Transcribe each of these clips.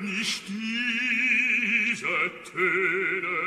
Nicht diese Töne,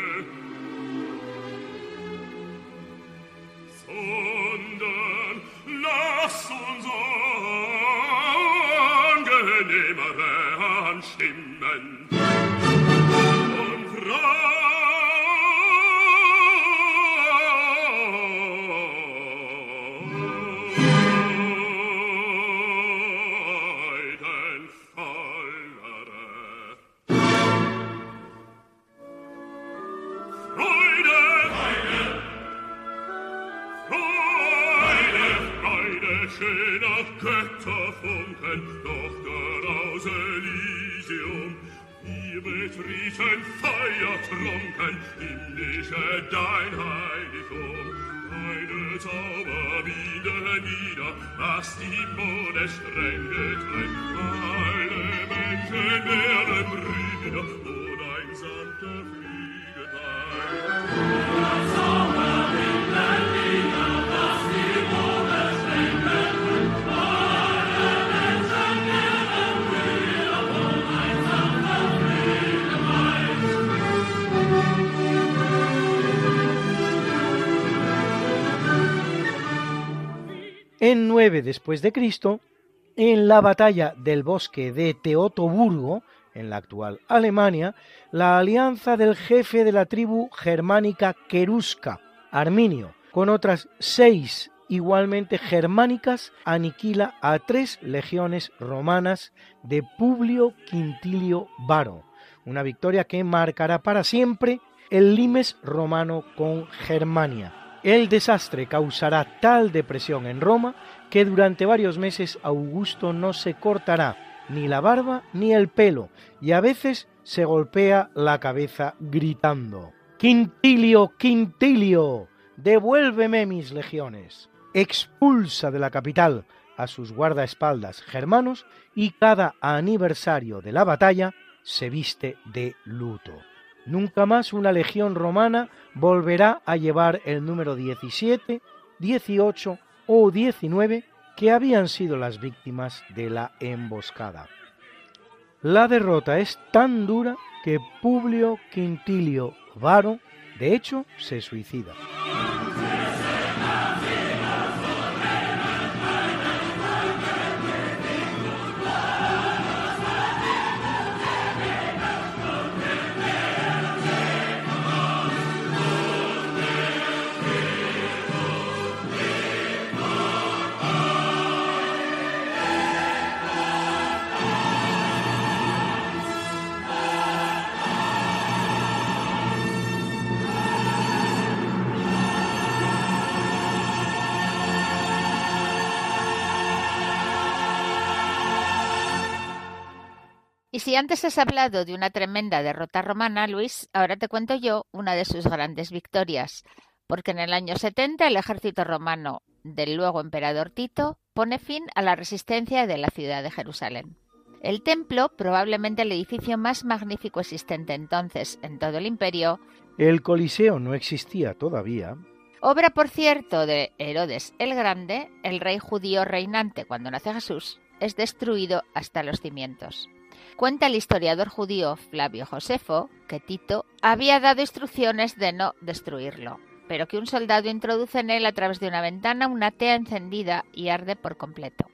9 después de Cristo, en la batalla del bosque de Teotoburgo, en la actual Alemania, la alianza del jefe de la tribu germánica Querusca, Arminio, con otras seis igualmente germánicas, aniquila a tres legiones romanas de Publio Quintilio Varo, una victoria que marcará para siempre el limes romano con Germania. El desastre causará tal depresión en Roma que durante varios meses Augusto no se cortará ni la barba ni el pelo y a veces se golpea la cabeza gritando Quintilio, Quintilio, devuélveme mis legiones. Expulsa de la capital a sus guardaespaldas germanos y cada aniversario de la batalla se viste de luto. Nunca más una legión romana volverá a llevar el número 17, 18 o 19 que habían sido las víctimas de la emboscada. La derrota es tan dura que Publio Quintilio Varo, de hecho, se suicida. Y si antes has hablado de una tremenda derrota romana, Luis, ahora te cuento yo una de sus grandes victorias, porque en el año 70 el ejército romano del luego emperador Tito pone fin a la resistencia de la ciudad de Jerusalén. El templo, probablemente el edificio más magnífico existente entonces en todo el imperio, el Coliseo no existía todavía, obra por cierto de Herodes el Grande, el rey judío reinante cuando nace Jesús, es destruido hasta los cimientos. Cuenta el historiador judío Flavio Josefo que Tito había dado instrucciones de no destruirlo, pero que un soldado introduce en él a través de una ventana una tea encendida y arde por completo.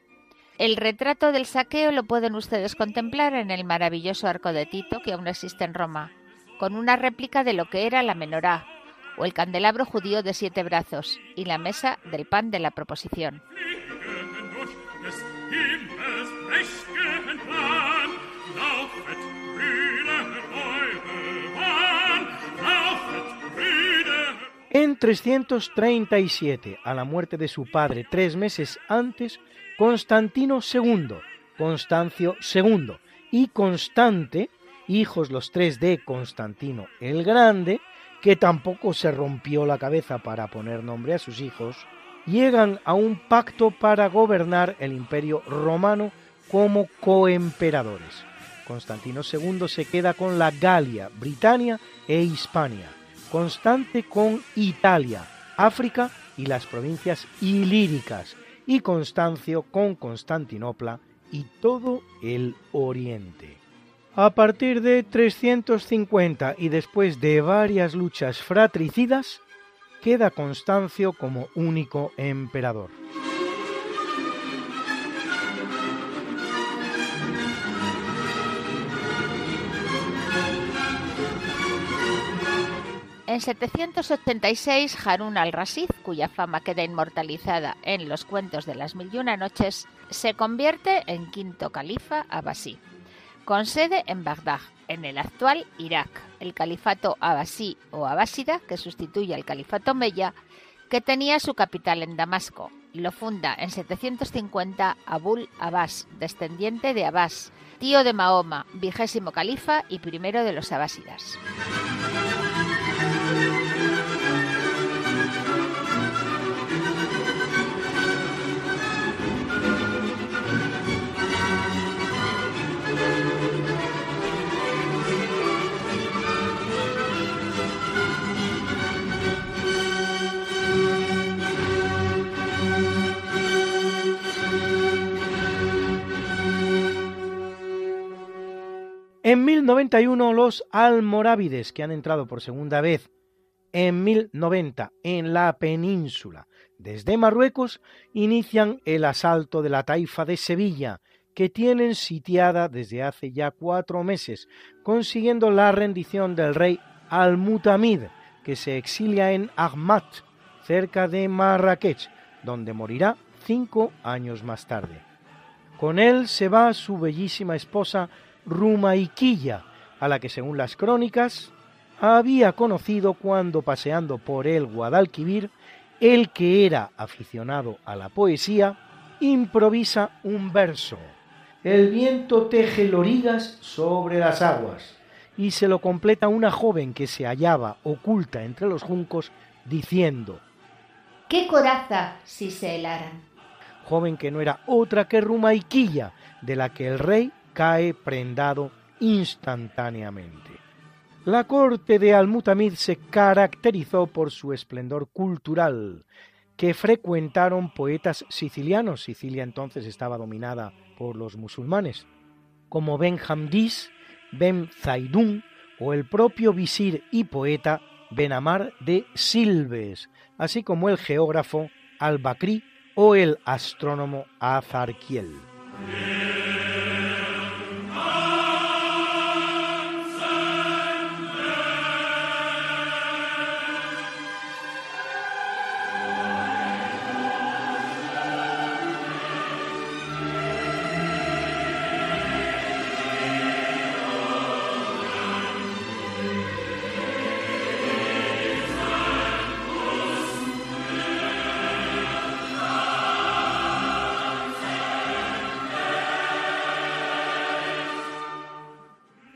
El retrato del saqueo lo pueden ustedes contemplar en el maravilloso arco de Tito que aún existe en Roma, con una réplica de lo que era la menorá, o el candelabro judío de siete brazos, y la mesa del pan de la proposición. En 337, a la muerte de su padre tres meses antes, Constantino II, Constancio II y Constante, hijos los tres de Constantino el Grande, que tampoco se rompió la cabeza para poner nombre a sus hijos, llegan a un pacto para gobernar el imperio romano como coemperadores. Constantino II se queda con la Galia, Britania e Hispania, Constante con Italia, África y las provincias ilíricas, y Constancio con Constantinopla y todo el Oriente. A partir de 350 y después de varias luchas fratricidas, queda Constancio como único emperador. En 786, Harun al-Rashid, cuya fama queda inmortalizada en los cuentos de las mil y una noches, se convierte en quinto califa abasí, con sede en Bagdad, en el actual Irak. El califato abasí o abásida, que sustituye al califato meya, que tenía su capital en Damasco. Lo funda en 750 Abul Abbas, descendiente de Abbas, tío de Mahoma, vigésimo califa y primero de los abásidas. En 1091 los almorávides, que han entrado por segunda vez en 1090 en la península desde Marruecos, inician el asalto de la taifa de Sevilla, que tienen sitiada desde hace ya cuatro meses, consiguiendo la rendición del rey Al-Mutamid, que se exilia en Ahmad, cerca de Marrakech, donde morirá cinco años más tarde. Con él se va su bellísima esposa Rumaiquilla, a la que según las crónicas había conocido cuando paseando por el Guadalquivir, el que era aficionado a la poesía, improvisa un verso. El viento teje lorigas sobre las aguas, y se lo completa una joven que se hallaba oculta entre los juncos, diciendo ¿Qué coraza si se helaran? Joven que no era otra que Rumaiquilla, de la que el rey cae prendado instantáneamente. La corte de Al-Mutamid se caracterizó por su esplendor cultural, que frecuentaron poetas sicilianos. Sicilia entonces estaba dominada por los musulmanes, como Ben Hamdis, Ben Zaidun o el propio visir y poeta Benamar de Silves, así como el geógrafo Al-Bakri o el astrónomo Azarquiel.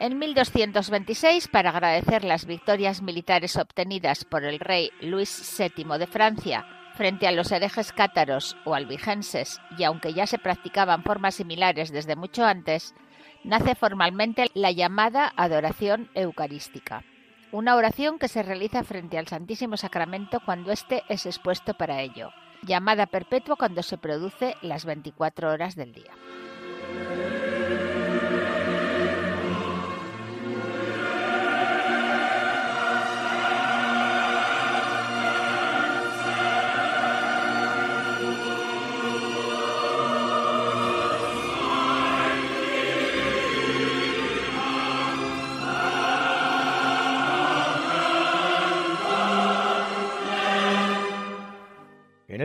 En 1226, para agradecer las victorias militares obtenidas por el rey Luis VII de Francia frente a los herejes cátaros o albigenses, y aunque ya se practicaban formas similares desde mucho antes, nace formalmente la llamada adoración eucarística, una oración que se realiza frente al Santísimo Sacramento cuando éste es expuesto para ello, llamada perpetua cuando se produce las 24 horas del día.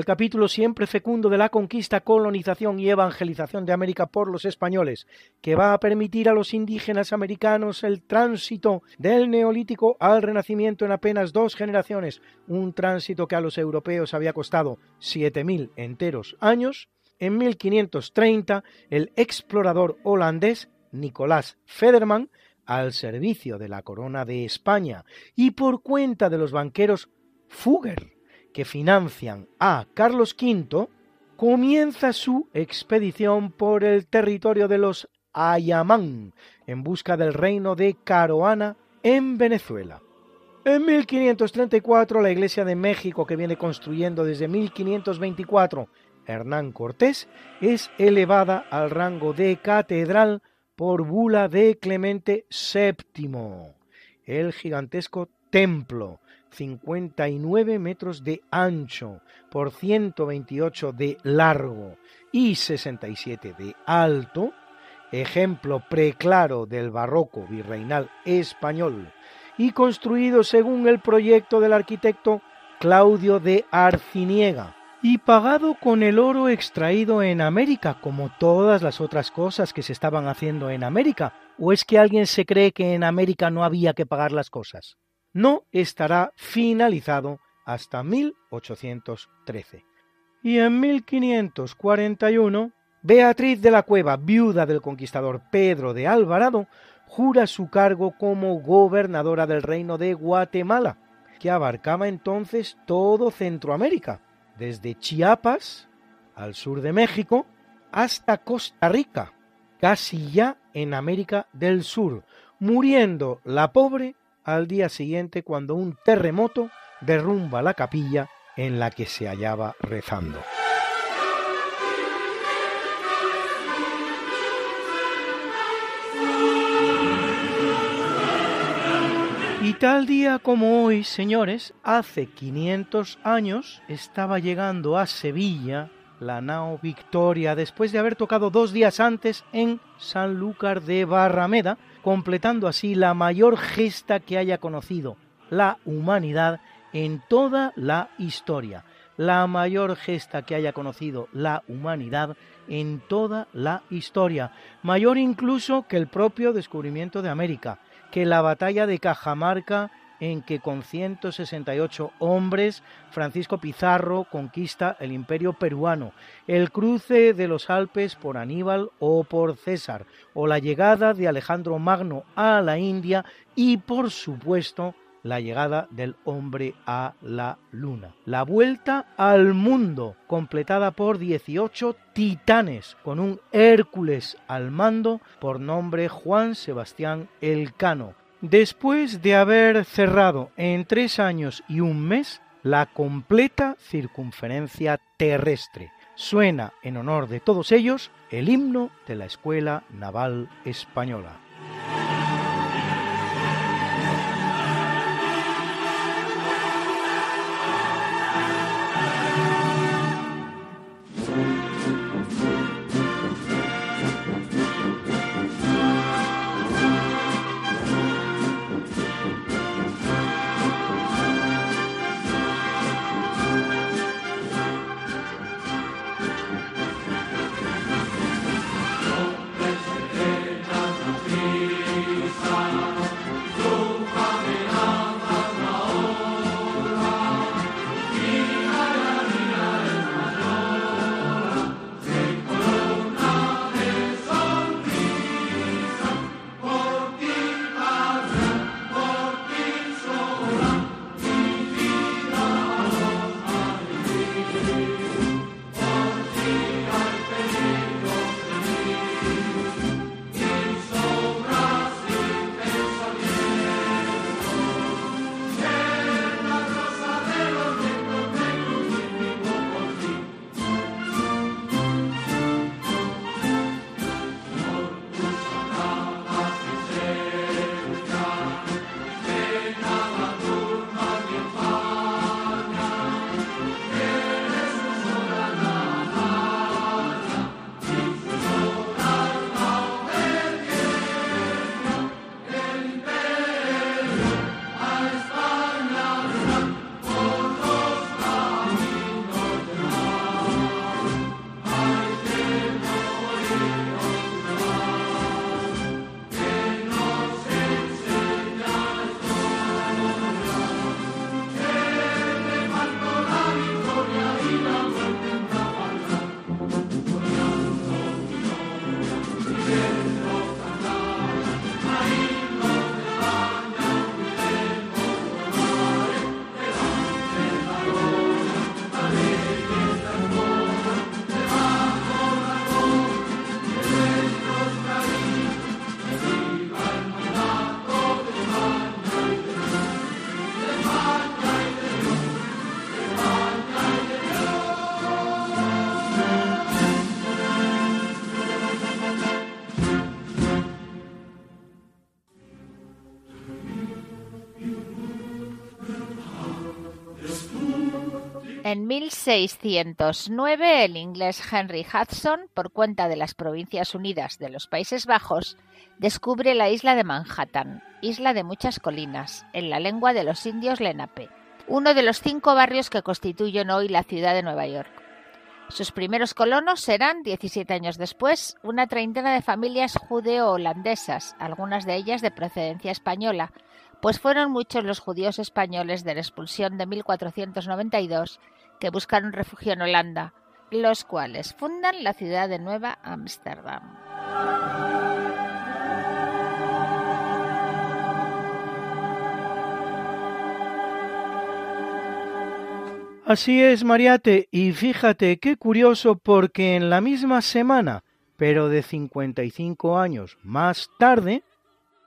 El capítulo siempre fecundo de la conquista, colonización y evangelización de América por los españoles, que va a permitir a los indígenas americanos el tránsito del neolítico al renacimiento en apenas dos generaciones, un tránsito que a los europeos había costado 7.000 enteros años, en 1530 el explorador holandés Nicolás Federman, al servicio de la corona de España y por cuenta de los banqueros Fugger, que financian a Carlos V, comienza su expedición por el territorio de los Ayamán en busca del reino de Caroana en Venezuela. En 1534 la Iglesia de México que viene construyendo desde 1524 Hernán Cortés es elevada al rango de catedral por bula de Clemente VII. El gigantesco templo 59 metros de ancho por 128 de largo y 67 de alto, ejemplo preclaro del barroco virreinal español y construido según el proyecto del arquitecto Claudio de Arciniega y pagado con el oro extraído en América, como todas las otras cosas que se estaban haciendo en América, o es que alguien se cree que en América no había que pagar las cosas no estará finalizado hasta 1813. Y en 1541, Beatriz de la Cueva, viuda del conquistador Pedro de Alvarado, jura su cargo como gobernadora del reino de Guatemala, que abarcaba entonces todo Centroamérica, desde Chiapas, al sur de México, hasta Costa Rica, casi ya en América del Sur, muriendo la pobre al día siguiente cuando un terremoto derrumba la capilla en la que se hallaba rezando. Y tal día como hoy, señores, hace 500 años estaba llegando a Sevilla la nao Victoria después de haber tocado dos días antes en Sanlúcar de Barrameda, completando así la mayor gesta que haya conocido la humanidad en toda la historia, la mayor gesta que haya conocido la humanidad en toda la historia, mayor incluso que el propio descubrimiento de América, que la batalla de Cajamarca en que con 168 hombres Francisco Pizarro conquista el imperio peruano, el cruce de los Alpes por Aníbal o por César, o la llegada de Alejandro Magno a la India y por supuesto la llegada del hombre a la luna. La vuelta al mundo, completada por 18 titanes, con un Hércules al mando por nombre Juan Sebastián Elcano, después de haber cerrado en tres años y un mes la completa circunferencia terrestre. Suena en honor de todos ellos el himno de la Escuela Naval Española. En 1609, el inglés Henry Hudson, por cuenta de las Provincias Unidas de los Países Bajos, descubre la isla de Manhattan, isla de muchas colinas, en la lengua de los indios Lenape, uno de los cinco barrios que constituyen hoy la ciudad de Nueva York. Sus primeros colonos serán, 17 años después, una treintena de familias judeo-holandesas, algunas de ellas de procedencia española, pues fueron muchos los judíos españoles de la expulsión de 1492 que buscaron refugio en Holanda, los cuales fundan la ciudad de Nueva Ámsterdam. Así es, Mariate, y fíjate qué curioso porque en la misma semana, pero de 55 años más tarde,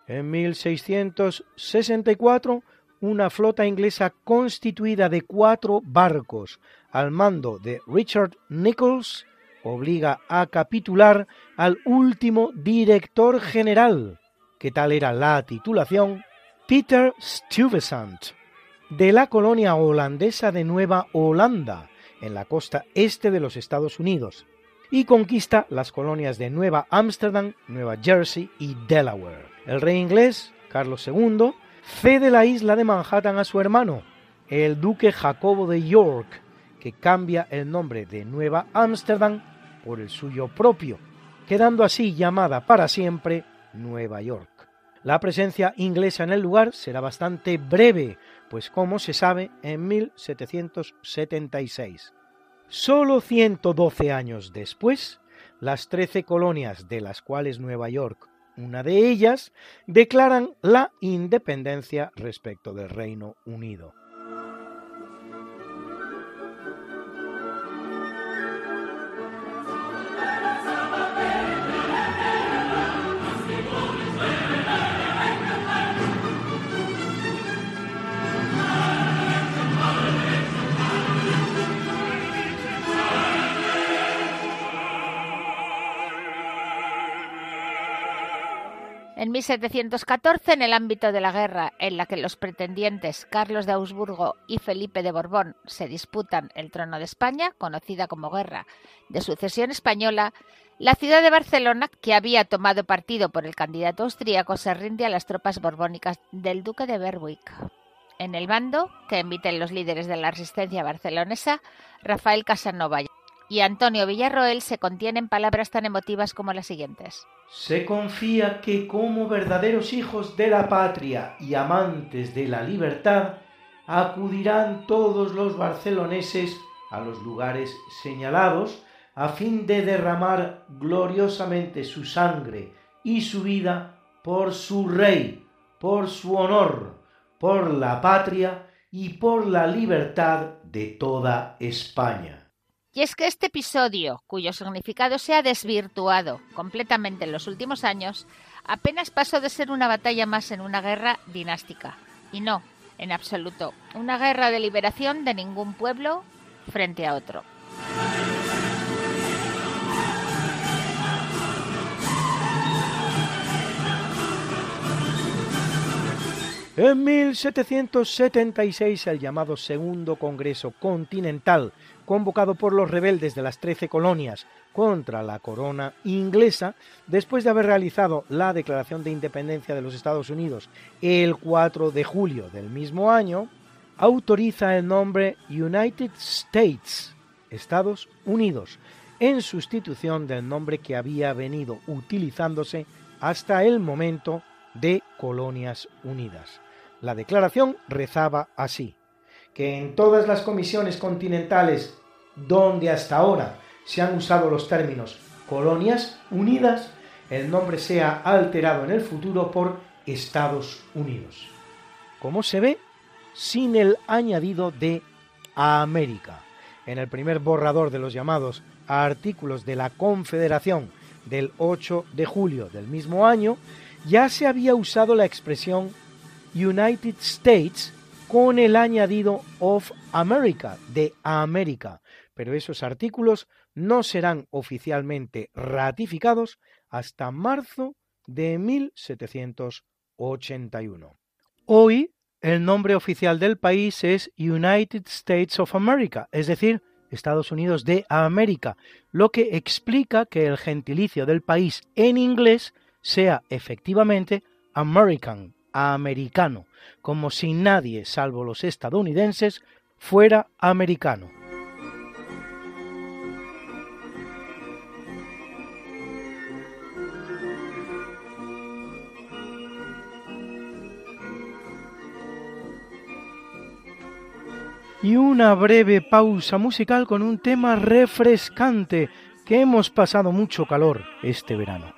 en 1664, una flota inglesa constituida de cuatro barcos al mando de Richard Nichols obliga a capitular al último director general, que tal era la titulación, Peter Stuyvesant, de la colonia holandesa de Nueva Holanda, en la costa este de los Estados Unidos, y conquista las colonias de Nueva Ámsterdam, Nueva Jersey y Delaware. El rey inglés, Carlos II, cede la isla de Manhattan a su hermano, el duque Jacobo de York, que cambia el nombre de Nueva Ámsterdam por el suyo propio, quedando así llamada para siempre Nueva York. La presencia inglesa en el lugar será bastante breve, pues como se sabe, en 1776. Solo 112 años después, las trece colonias de las cuales Nueva York una de ellas, declaran la independencia respecto del Reino Unido. 1714, en el ámbito de la guerra en la que los pretendientes Carlos de Augsburgo y Felipe de Borbón se disputan el trono de España, conocida como Guerra de Sucesión Española, la ciudad de Barcelona, que había tomado partido por el candidato austríaco, se rinde a las tropas borbónicas del duque de Berwick. En el bando, que emiten los líderes de la resistencia barcelonesa, Rafael Casanova y Antonio Villarroel se contienen palabras tan emotivas como las siguientes. Se confía que como verdaderos hijos de la patria y amantes de la libertad, acudirán todos los barceloneses a los lugares señalados a fin de derramar gloriosamente su sangre y su vida por su rey, por su honor, por la patria y por la libertad de toda España. Y es que este episodio, cuyo significado se ha desvirtuado completamente en los últimos años, apenas pasó de ser una batalla más en una guerra dinástica. Y no, en absoluto, una guerra de liberación de ningún pueblo frente a otro. En 1776 el llamado Segundo Congreso Continental, convocado por los rebeldes de las Trece Colonias contra la corona inglesa, después de haber realizado la Declaración de Independencia de los Estados Unidos el 4 de julio del mismo año, autoriza el nombre United States, Estados Unidos, en sustitución del nombre que había venido utilizándose hasta el momento de Colonias Unidas. La declaración rezaba así, que en todas las comisiones continentales donde hasta ahora se han usado los términos Colonias Unidas, el nombre sea alterado en el futuro por Estados Unidos. Como se ve, sin el añadido de América. En el primer borrador de los llamados artículos de la Confederación del 8 de julio del mismo año, ya se había usado la expresión United States con el añadido of America, de América, pero esos artículos no serán oficialmente ratificados hasta marzo de 1781. Hoy el nombre oficial del país es United States of America, es decir, Estados Unidos de América, lo que explica que el gentilicio del país en inglés sea efectivamente American, americano, como si nadie, salvo los estadounidenses, fuera americano. y una breve pausa musical con un tema refrescante que hemos pasado mucho calor este verano.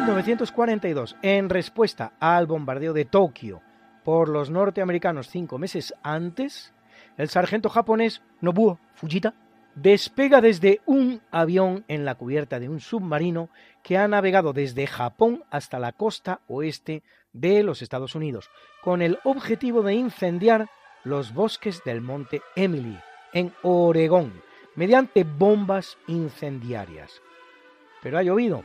1942, en respuesta al bombardeo de Tokio por los norteamericanos cinco meses antes, el sargento japonés Nobuo Fujita despega desde un avión en la cubierta de un submarino que ha navegado desde Japón hasta la costa oeste de los Estados Unidos, con el objetivo de incendiar los bosques del monte Emily, en Oregón, mediante bombas incendiarias. Pero ha llovido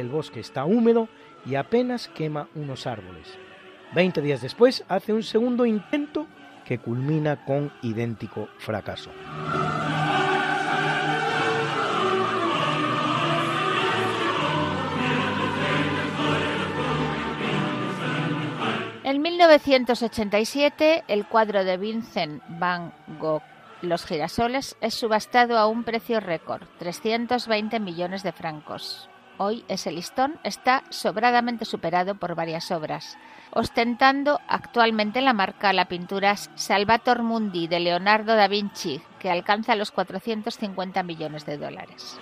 el bosque está húmedo y apenas quema unos árboles. Veinte días después hace un segundo intento que culmina con idéntico fracaso. En 1987, el cuadro de Vincent van Gogh, Los girasoles, es subastado a un precio récord, 320 millones de francos. Hoy ese listón está sobradamente superado por varias obras, ostentando actualmente la marca la pintura Salvator Mundi de Leonardo da Vinci, que alcanza los 450 millones de dólares.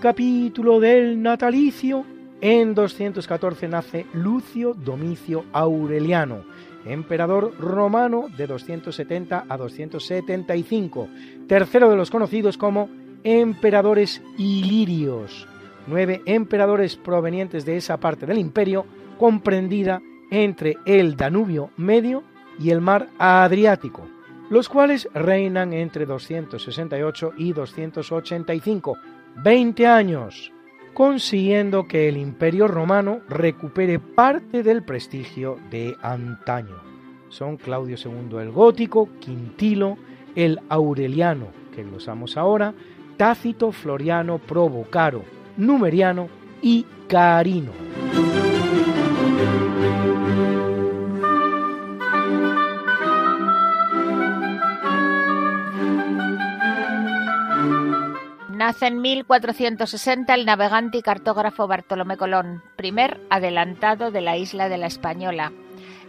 Capítulo del natalicio, en 214 nace Lucio Domicio Aureliano, emperador romano de 270 a 275, tercero de los conocidos como emperadores ilirios, nueve emperadores provenientes de esa parte del imperio comprendida entre el Danubio medio y el mar Adriático, los cuales reinan entre 268 y 285, 20 años, consiguiendo que el imperio romano recupere parte del prestigio de antaño. Son Claudio II el Gótico, Quintilo, el Aureliano, que glosamos ahora, Tácito, Floriano, Probo, Caro, Numeriano y Carino. Nace en 1460 el navegante y cartógrafo Bartolomé Colón, primer adelantado de la isla de la Española,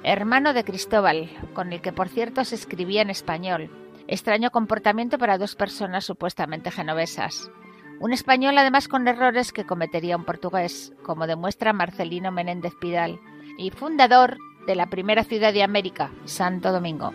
hermano de Cristóbal, con el que por cierto se escribía en español. Extraño comportamiento para dos personas supuestamente genovesas. Un español además con errores que cometería un portugués, como demuestra Marcelino Menéndez Pidal, y fundador de la primera ciudad de América, Santo Domingo.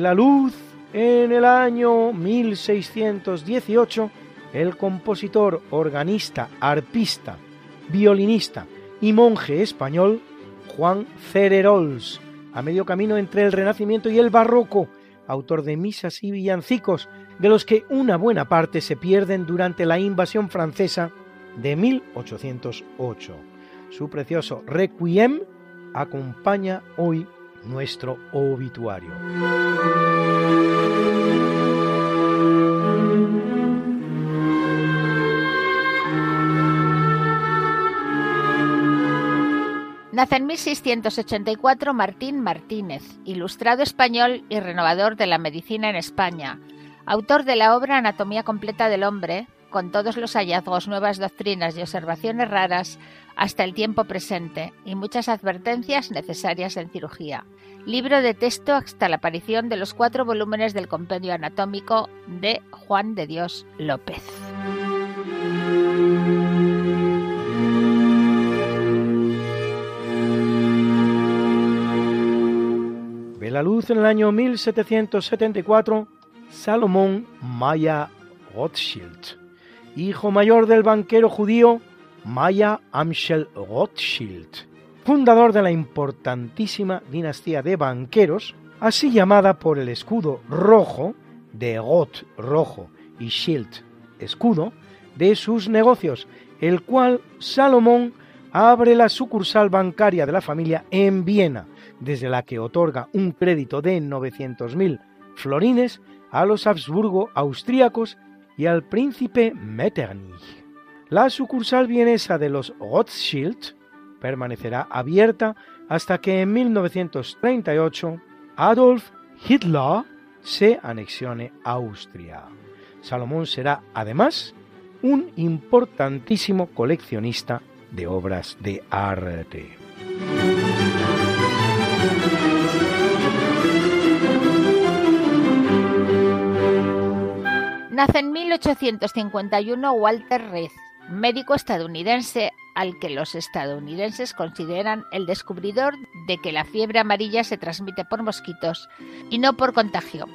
La luz en el año 1618 el compositor, organista, arpista, violinista y monje español Juan Cererols, a medio camino entre el Renacimiento y el Barroco, autor de misas y villancicos, de los que una buena parte se pierden durante la invasión francesa de 1808. Su precioso Requiem acompaña hoy nuestro obituario. Nace en 1684 Martín Martínez, ilustrado español y renovador de la medicina en España, autor de la obra Anatomía completa del hombre, con todos los hallazgos, nuevas doctrinas y observaciones raras hasta el tiempo presente y muchas advertencias necesarias en cirugía. Libro de texto hasta la aparición de los cuatro volúmenes del compendio anatómico de Juan de Dios López. la luz en el año 1774 Salomón Maya Rothschild, hijo mayor del banquero judío Maya Amschel Rothschild, fundador de la importantísima dinastía de banqueros, así llamada por el escudo rojo de Roth rojo y Schild escudo de sus negocios, el cual Salomón abre la sucursal bancaria de la familia en Viena, desde la que otorga un crédito de 900.000 florines a los Habsburgo austríacos y al príncipe Metternich. La sucursal vienesa de los Rothschild permanecerá abierta hasta que en 1938 Adolf Hitler se anexione Austria. Salomón será además un importantísimo coleccionista de obras de arte. Nace en 1851 Walter Reed, médico estadounidense al que los estadounidenses consideran el descubridor de que la fiebre amarilla se transmite por mosquitos y no por contagio.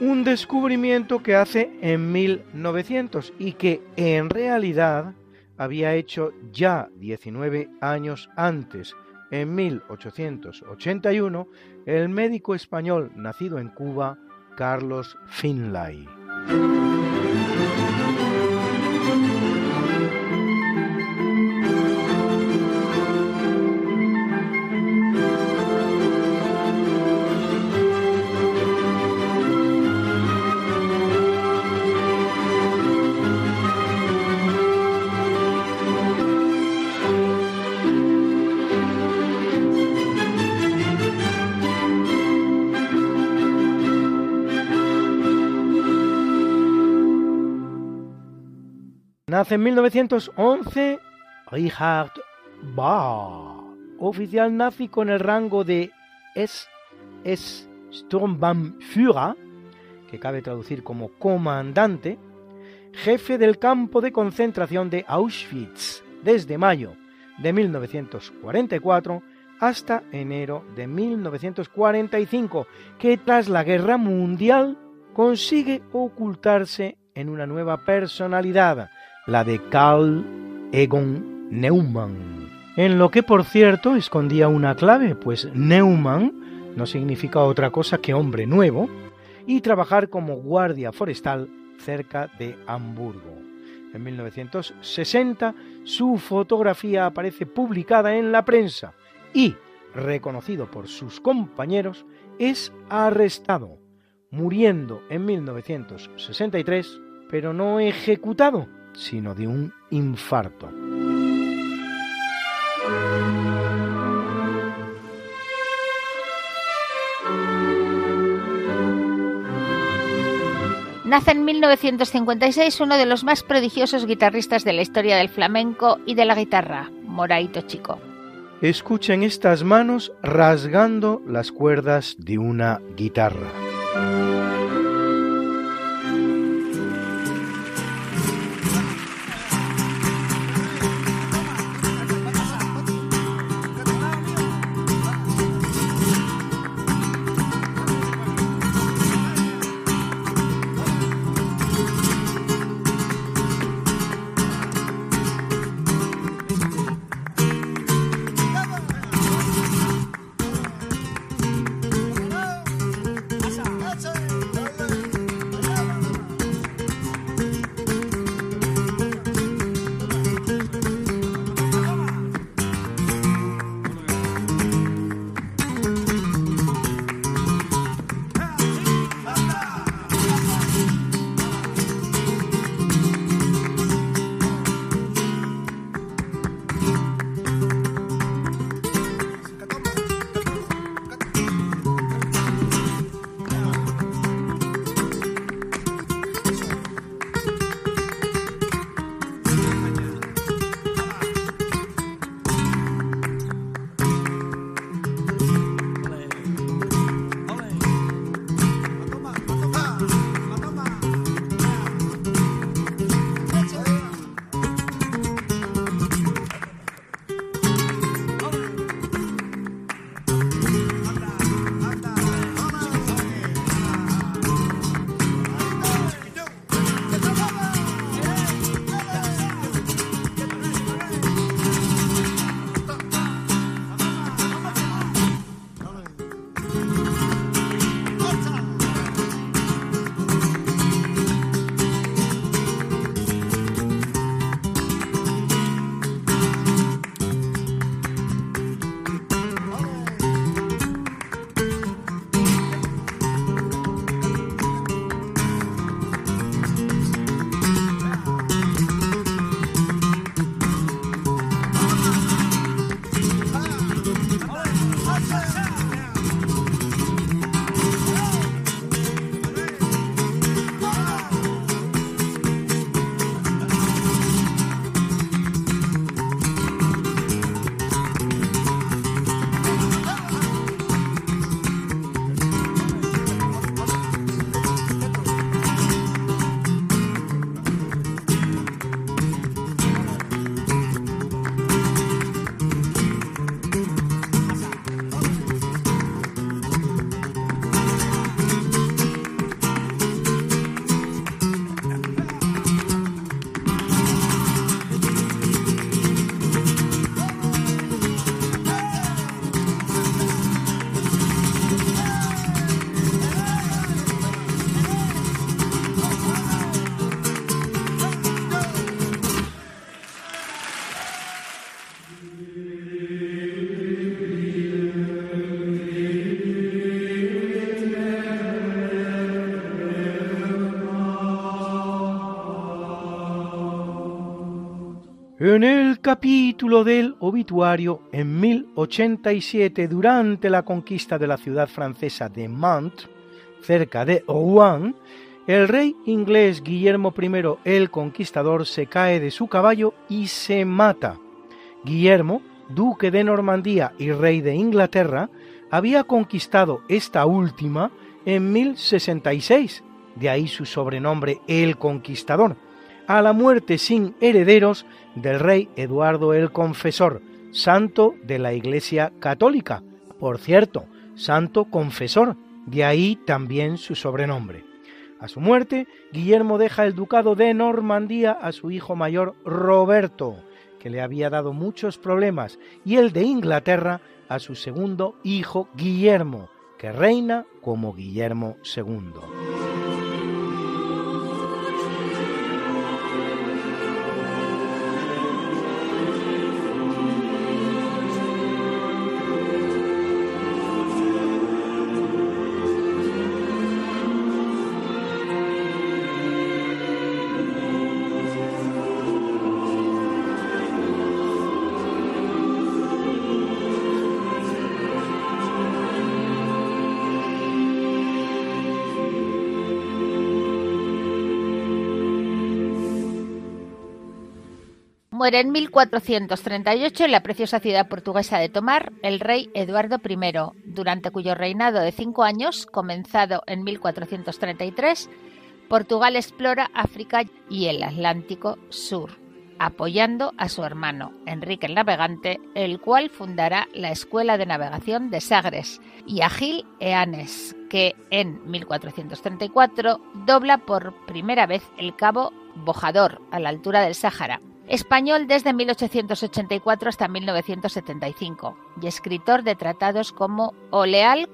Un descubrimiento que hace en 1900 y que en realidad había hecho ya 19 años antes, en 1881, el médico español nacido en Cuba, Carlos Finlay. Nace en 1911 Richard Bach, oficial nazi con el rango de SS Sturmbannführer, que cabe traducir como comandante, jefe del campo de concentración de Auschwitz desde mayo de 1944 hasta enero de 1945, que tras la guerra mundial consigue ocultarse en una nueva personalidad, la de Carl Egon Neumann, en lo que por cierto escondía una clave, pues Neumann no significa otra cosa que hombre nuevo, y trabajar como guardia forestal cerca de Hamburgo. En 1960 su fotografía aparece publicada en la prensa y, reconocido por sus compañeros, es arrestado, muriendo en 1963, pero no ejecutado, sino de un infarto. Nace en 1956 uno de los más prodigiosos guitarristas de la historia del flamenco y de la guitarra, Moraito Chico. Escuchen estas manos rasgando las cuerdas de una guitarra. En el capítulo del obituario, en 1087, durante la conquista de la ciudad francesa de Mantes, cerca de Rouen, el rey inglés Guillermo I el Conquistador se cae de su caballo y se mata. Guillermo, duque de Normandía y rey de Inglaterra, había conquistado esta última en 1066, de ahí su sobrenombre el Conquistador, a la muerte sin herederos del rey Eduardo el Confesor, santo de la Iglesia Católica. Por cierto, santo confesor, de ahí también su sobrenombre. A su muerte, Guillermo deja el ducado de Normandía a su hijo mayor Roberto, que le había dado muchos problemas, y el de Inglaterra a su segundo hijo Guillermo, que reina como Guillermo II. En 1438 en la preciosa ciudad portuguesa de Tomar el rey Eduardo I, durante cuyo reinado de cinco años, comenzado en 1433, Portugal explora África y el Atlántico Sur, apoyando a su hermano Enrique el Navegante, el cual fundará la Escuela de Navegación de Sagres, y a Gil Eanes, que en 1434 dobla por primera vez el cabo Bojador a la altura del Sáhara español desde 1884 hasta 1975 y escritor de tratados como O Leal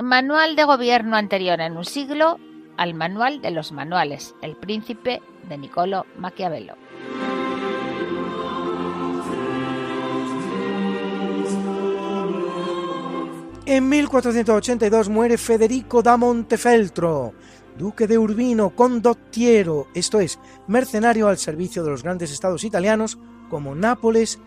Manual de Gobierno anterior en un siglo al Manual de los Manuales, El Príncipe de Niccolo Maquiavelo. En 1482 muere Federico da Montefeltro, duque de Urbino, condottiero, esto es, mercenario al servicio de los grandes estados italianos como Nápoles,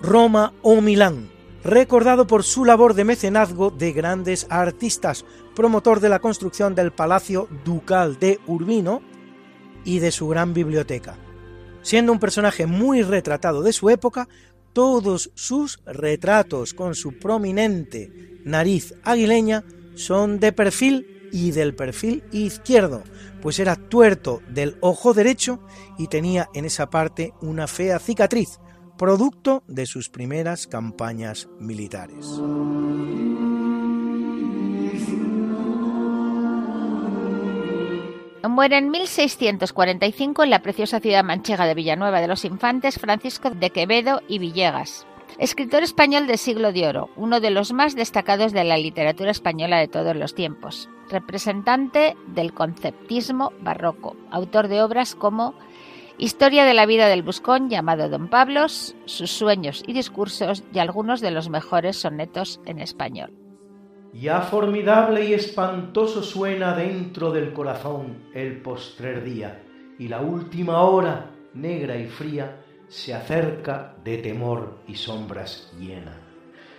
Roma o Milán, recordado por su labor de mecenazgo de grandes artistas, promotor de la construcción del Palacio Ducal de Urbino y de su gran biblioteca. Siendo un personaje muy retratado de su época, todos sus retratos con su prominente nariz aguileña son de perfil y del perfil izquierdo, pues era tuerto del ojo derecho y tenía en esa parte una fea cicatriz, producto de sus primeras campañas militares. Muere en 1645 en la preciosa ciudad manchega de Villanueva de los Infantes Francisco de Quevedo y Villegas, escritor español de siglo de oro, uno de los más destacados de la literatura española de todos los tiempos representante del conceptismo barroco, autor de obras como Historia de la vida del Buscón llamado Don Pablos, sus sueños y discursos y algunos de los mejores sonetos en español. Ya formidable y espantoso suena dentro del corazón el postrer día, y la última hora, negra y fría, se acerca de temor y sombras llena.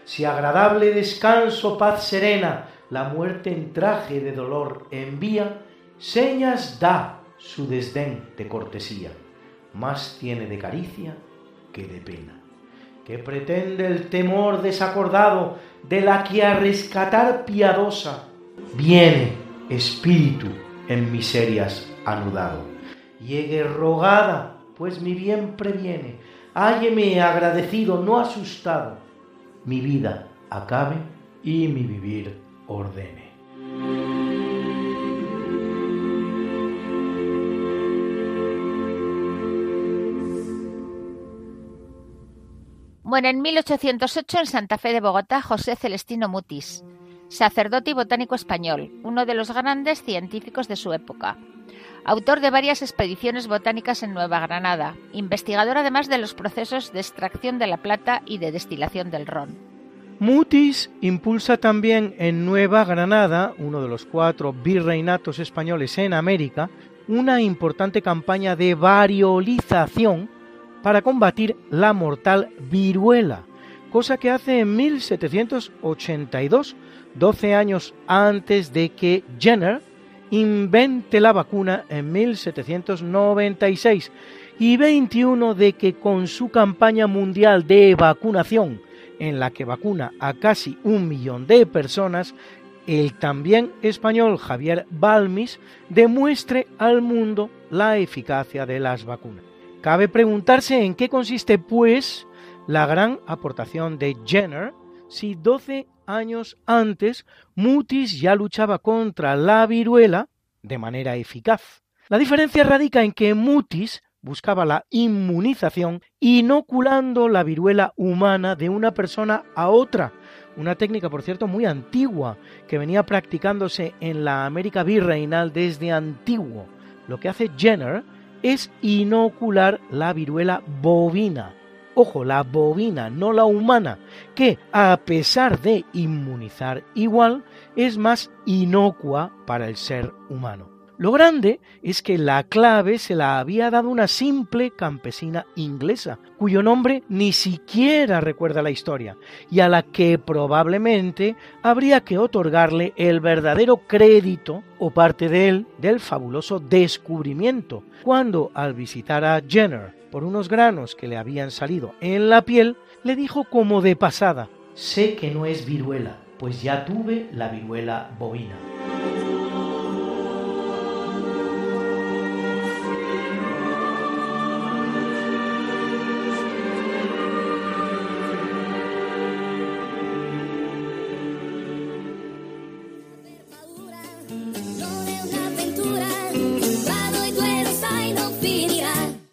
Si agradable descanso, paz serena, la muerte en traje de dolor envía, señas da su desdén de cortesía, más tiene de caricia que de pena. Que pretende el temor desacordado de la que a rescatar piadosa viene espíritu en miserias anudado. Llegue rogada, pues mi bien previene, hálleme agradecido, no asustado, mi vida acabe y mi vivir ordene. Muere en 1808 en Santa Fe de Bogotá José Celestino Mutis, sacerdote y botánico español, uno de los grandes científicos de su época. Autor de varias expediciones botánicas en Nueva Granada, investigador además de los procesos de extracción de la plata y de destilación del ron. Mutis impulsa también en Nueva Granada, uno de los cuatro virreinatos españoles en América, una importante campaña de variolización para combatir la mortal viruela, cosa que hace en 1782, 12 años antes de que Jenner invente la vacuna en 1796 y 21 de que con su campaña mundial de vacunación, en la que vacuna a casi un millón de personas, el también español Javier Balmis demuestre al mundo la eficacia de las vacunas. Cabe preguntarse en qué consiste, pues, la gran aportación de Jenner si 12 años antes Mutis ya luchaba contra la viruela de manera eficaz. La diferencia radica en que Mutis buscaba la inmunización inoculando la viruela humana de una persona a otra, una técnica por cierto muy antigua que venía practicándose en la América virreinal desde antiguo. Lo que hace Jenner es inocular la viruela bovina. Ojo, la bovina, no la humana, que a pesar de inmunizar igual, es más inocua para el ser humano. Lo grande es que la clave se la había dado una simple campesina inglesa, cuyo nombre ni siquiera recuerda la historia, y a la que probablemente habría que otorgarle el verdadero crédito o parte de él del fabuloso descubrimiento, cuando al visitar a Jenner por unos granos que le habían salido en la piel, le dijo como de pasada, sé que no es viruela, pues ya tuve la viruela bovina.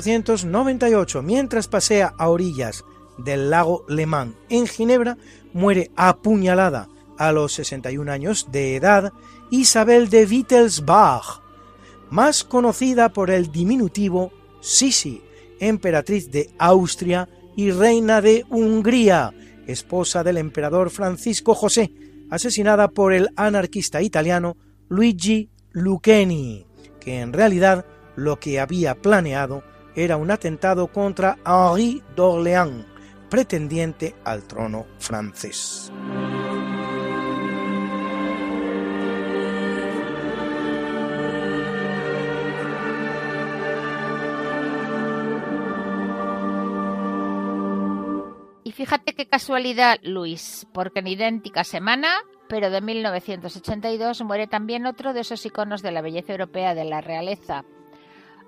1898, mientras pasea a orillas del lago Le Mans en Ginebra, muere apuñalada a los 61 años de edad Isabel de Wittelsbach, más conocida por el diminutivo Sisi, emperatriz de Austria y reina de Hungría, esposa del emperador Francisco José, asesinada por el anarquista italiano Luigi Lucchini, que en realidad lo que había planeado era un atentado contra Henri d'Orléans, pretendiente al trono francés. Y fíjate qué casualidad, Luis, porque en idéntica semana, pero de 1982, muere también otro de esos iconos de la belleza europea de la realeza,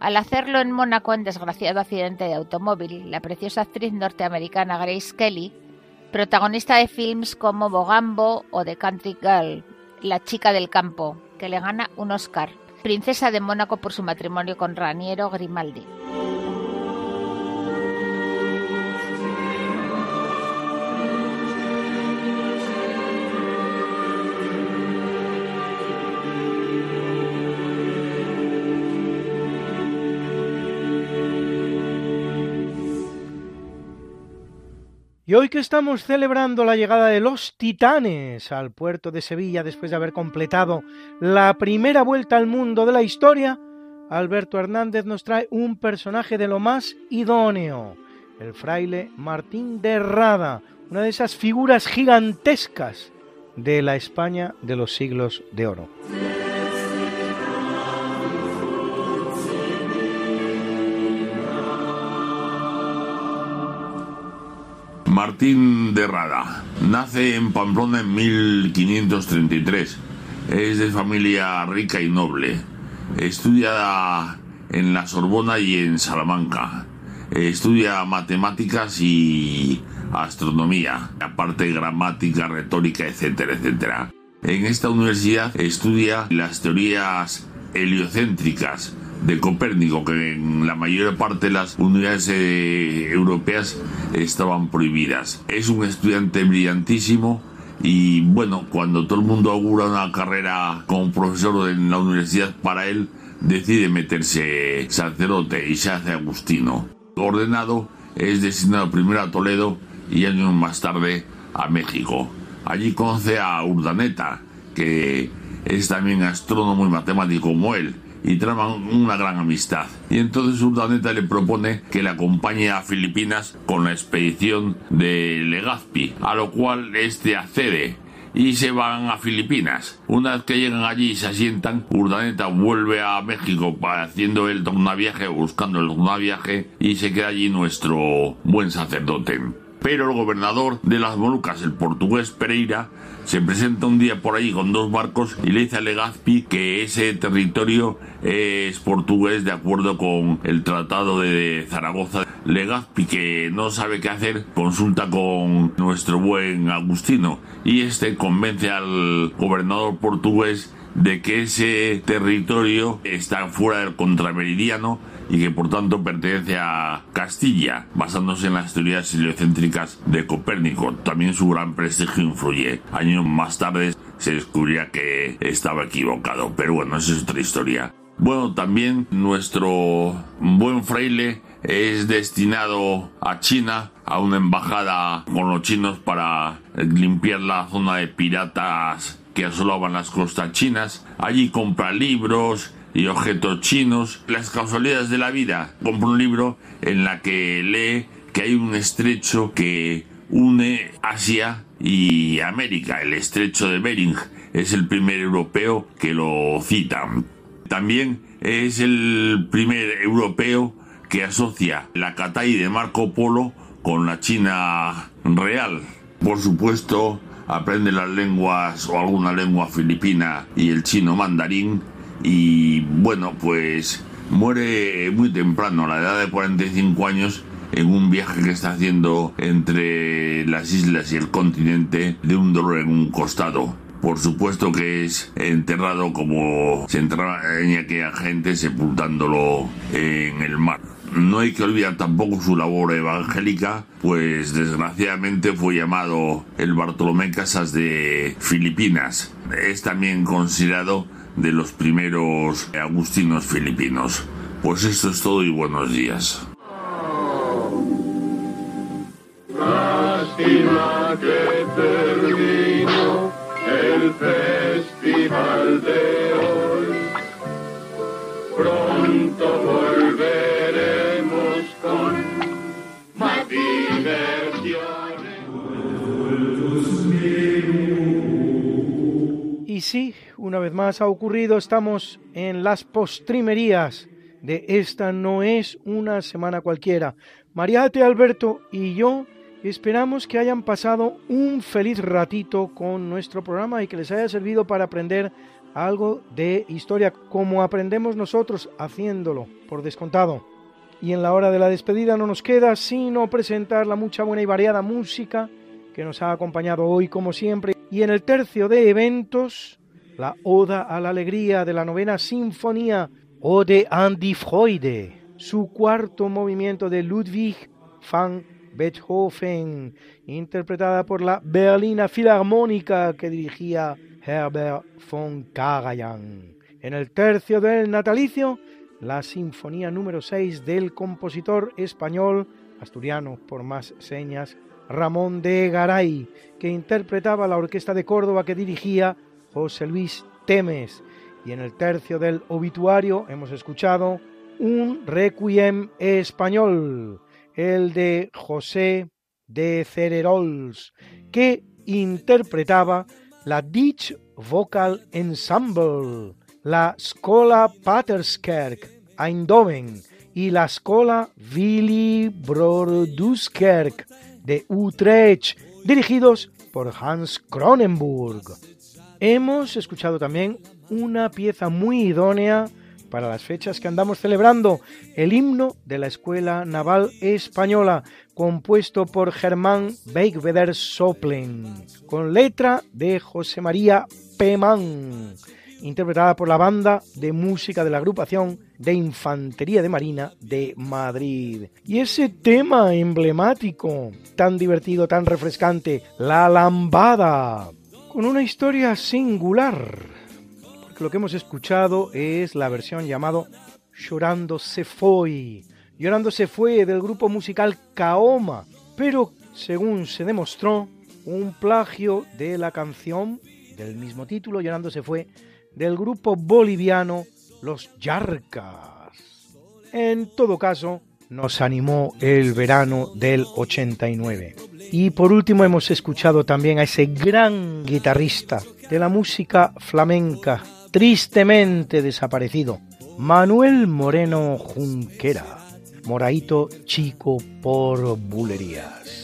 al hacerlo en Mónaco en desgraciado accidente de automóvil, la preciosa actriz norteamericana Grace Kelly, protagonista de films como Bogambo o The Country Girl, La chica del campo, que le gana un Oscar, princesa de Mónaco por su matrimonio con Raniero Grimaldi. Hoy que estamos celebrando la llegada de los titanes al puerto de Sevilla después de haber completado la primera vuelta al mundo de la historia, Alberto Hernández nos trae un personaje de lo más idóneo, el fraile Martín de Rada, una de esas figuras gigantescas de la España de los siglos de oro. Martín de Rada nace en Pamplona en 1533. Es de familia rica y noble. Estudia en la Sorbona y en Salamanca. Estudia matemáticas y astronomía, aparte gramática, retórica, etcétera, etcétera. En esta universidad estudia las teorías heliocéntricas de Copérnico, que en la mayor parte de las unidades eh, europeas estaban prohibidas. Es un estudiante brillantísimo y bueno, cuando todo el mundo augura una carrera como profesor en la universidad para él, decide meterse sacerdote y se hace agustino. Ordenado, es destinado primero a Toledo y años más tarde a México. Allí conoce a Urdaneta, que es también astrónomo y matemático como él, y traman una gran amistad. Y entonces Urdaneta le propone que le acompañe a Filipinas con la expedición de Legazpi, a lo cual este accede y se van a Filipinas. Una vez que llegan allí y se asientan, Urdaneta vuelve a México haciendo el viaje, buscando el viaje y se queda allí nuestro buen sacerdote. Pero el gobernador de las Molucas, el portugués Pereira, se presenta un día por ahí con dos barcos y le dice a Legazpi que ese territorio es portugués de acuerdo con el Tratado de Zaragoza. Legazpi, que no sabe qué hacer, consulta con nuestro buen Agustino y este convence al gobernador portugués de que ese territorio está fuera del contrameridiano y que por tanto pertenece a Castilla, basándose en las teorías heliocéntricas de Copérnico. También su gran prestigio influye. Años más tarde se descubría que estaba equivocado, pero bueno, esa es otra historia. Bueno, también nuestro buen fraile es destinado a China, a una embajada con los chinos para limpiar la zona de piratas que asolaban las costas chinas. Allí compra libros, y objetos chinos, las casualidades de la vida. Compra un libro en la que lee que hay un estrecho que une Asia y América, el estrecho de Bering. Es el primer europeo que lo cita. También es el primer europeo que asocia la Catay de Marco Polo con la China real. Por supuesto, aprende las lenguas o alguna lengua filipina y el chino mandarín y bueno, pues muere muy temprano, a la edad de 45 años, en un viaje que está haciendo entre las islas y el continente de un dolor en un costado. Por supuesto que es enterrado como se enterraba en aquella gente sepultándolo en el mar. No hay que olvidar tampoco su labor evangélica, pues desgraciadamente fue llamado el Bartolomé Casas de Filipinas. Es también considerado de los primeros agustinos filipinos. Pues esto es todo y buenos días. Lástima que terminó el festival de hoy. Pronto volveremos con más diversiones. Y sí, una vez más ha ocurrido, estamos en las postrimerías de esta no es una semana cualquiera. Mariate, Alberto y yo esperamos que hayan pasado un feliz ratito con nuestro programa y que les haya servido para aprender algo de historia como aprendemos nosotros haciéndolo, por descontado. Y en la hora de la despedida no nos queda sino presentar la mucha buena y variada música que nos ha acompañado hoy como siempre. Y en el tercio de eventos la Oda a la Alegría de la novena Sinfonía Ode an die Freude, su cuarto movimiento de Ludwig van Beethoven, interpretada por la Berlina Filarmónica que dirigía Herbert von Karajan. En el tercio del natalicio, la Sinfonía número 6 del compositor español, asturiano por más señas, Ramón de Garay, que interpretaba la Orquesta de Córdoba que dirigía José Luis Temes. Y en el tercio del obituario hemos escuchado un requiem español, el de José de Cererols, que interpretaba la Ditch Vocal Ensemble, la Scola Paterskerk Eindhoven y la Scola Willy Broduskerk de Utrecht, dirigidos por Hans Cronenburg. Hemos escuchado también una pieza muy idónea para las fechas que andamos celebrando, el himno de la Escuela Naval Española, compuesto por Germán Beigweder Soplen, con letra de José María Pemán, interpretada por la banda de música de la agrupación de Infantería de Marina de Madrid. Y ese tema emblemático, tan divertido, tan refrescante, la lambada, con una historia singular lo que hemos escuchado es la versión llamado Llorando se fue. Llorando se fue del grupo musical Kaoma, pero según se demostró, un plagio de la canción del mismo título, Llorando se fue, del grupo boliviano Los Yarcas. En todo caso, nos animó el verano del 89. Y por último hemos escuchado también a ese gran guitarrista de la música flamenca, tristemente desaparecido, Manuel Moreno Junquera, Moraito Chico por Bulerías.